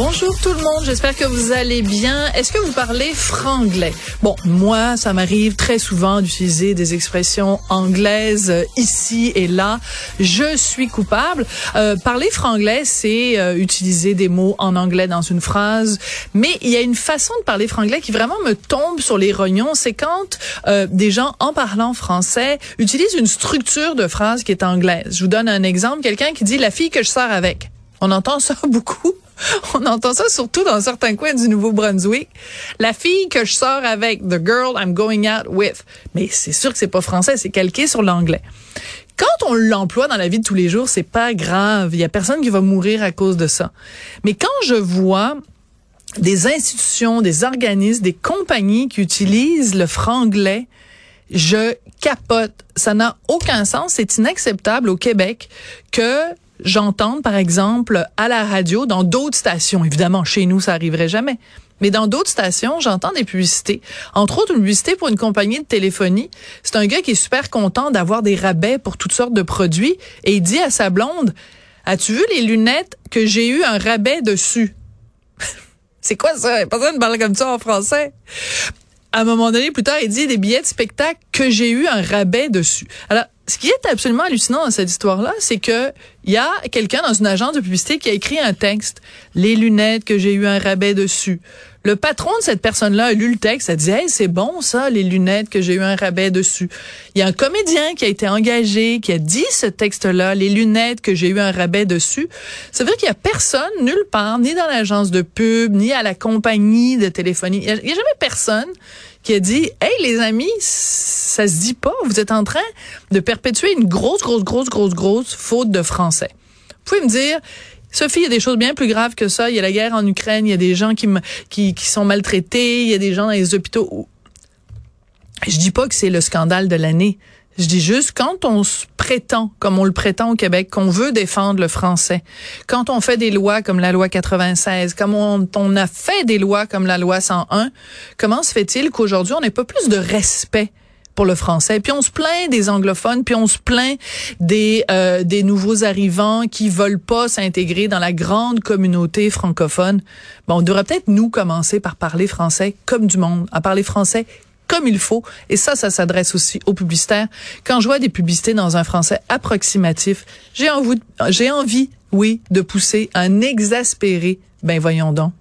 Bonjour tout le monde, j'espère que vous allez bien. Est-ce que vous parlez franglais? Bon, moi, ça m'arrive très souvent d'utiliser des expressions anglaises euh, ici et là. Je suis coupable. Euh, parler franglais, c'est euh, utiliser des mots en anglais dans une phrase, mais il y a une façon de parler franglais qui vraiment me tombe sur les rognons. C'est quand euh, des gens, en parlant français, utilisent une structure de phrase qui est anglaise. Je vous donne un exemple. Quelqu'un qui dit « la fille que je sors avec ». On entend ça beaucoup. On entend ça surtout dans certains coins du Nouveau-Brunswick. La fille que je sors avec, the girl I'm going out with. Mais c'est sûr que c'est pas français, c'est calqué sur l'anglais. Quand on l'emploie dans la vie de tous les jours, c'est pas grave. Il y a personne qui va mourir à cause de ça. Mais quand je vois des institutions, des organismes, des compagnies qui utilisent le franglais, je capote. Ça n'a aucun sens. C'est inacceptable au Québec que j'entends, par exemple, à la radio, dans d'autres stations, évidemment, chez nous, ça arriverait jamais. Mais dans d'autres stations, j'entends des publicités. Entre autres, une publicité pour une compagnie de téléphonie. C'est un gars qui est super content d'avoir des rabais pour toutes sortes de produits et il dit à sa blonde, as-tu vu les lunettes que j'ai eu un rabais dessus? C'est quoi ça? Personne ne parle comme ça en français. À un moment donné, plus tard, il dit des billets de spectacle que j'ai eu un rabais dessus. Alors, ce qui est absolument hallucinant dans cette histoire-là, c'est que il y a quelqu'un dans une agence de publicité qui a écrit un texte, les lunettes que j'ai eu un rabais dessus. Le patron de cette personne-là a lu le texte, a dit hey, c'est bon ça, les lunettes que j'ai eu un rabais dessus. Il y a un comédien qui a été engagé, qui a dit ce texte-là, les lunettes que j'ai eu un rabais dessus. Ça veut dire qu'il y a personne nulle part, ni dans l'agence de pub, ni à la compagnie de téléphonie. Il y a, il y a jamais personne qui a dit Hey les amis, ça se dit pas, vous êtes en train de perpétuer une grosse, grosse, grosse, grosse, grosse faute de français. Vous pouvez me dire Sophie, il y a des choses bien plus graves que ça. Il y a la guerre en Ukraine, il y a des gens qui, qui, qui sont maltraités, il y a des gens dans les hôpitaux. Je dis pas que c'est le scandale de l'année. Je dis juste, quand on se prétend, comme on le prétend au Québec, qu'on veut défendre le français, quand on fait des lois comme la loi 96, comme on, on a fait des lois comme la loi 101, comment se fait-il qu'aujourd'hui, on n'ait pas plus de respect pour le français. Puis on se plaint des anglophones, puis on se plaint des euh, des nouveaux arrivants qui veulent pas s'intégrer dans la grande communauté francophone. Bon, on devrait peut-être nous commencer par parler français comme du monde, à parler français comme il faut. Et ça, ça s'adresse aussi aux publicitaires. Quand je vois des publicités dans un français approximatif, j'ai envie, j'ai envie, oui, de pousser un exaspéré. Ben voyons donc.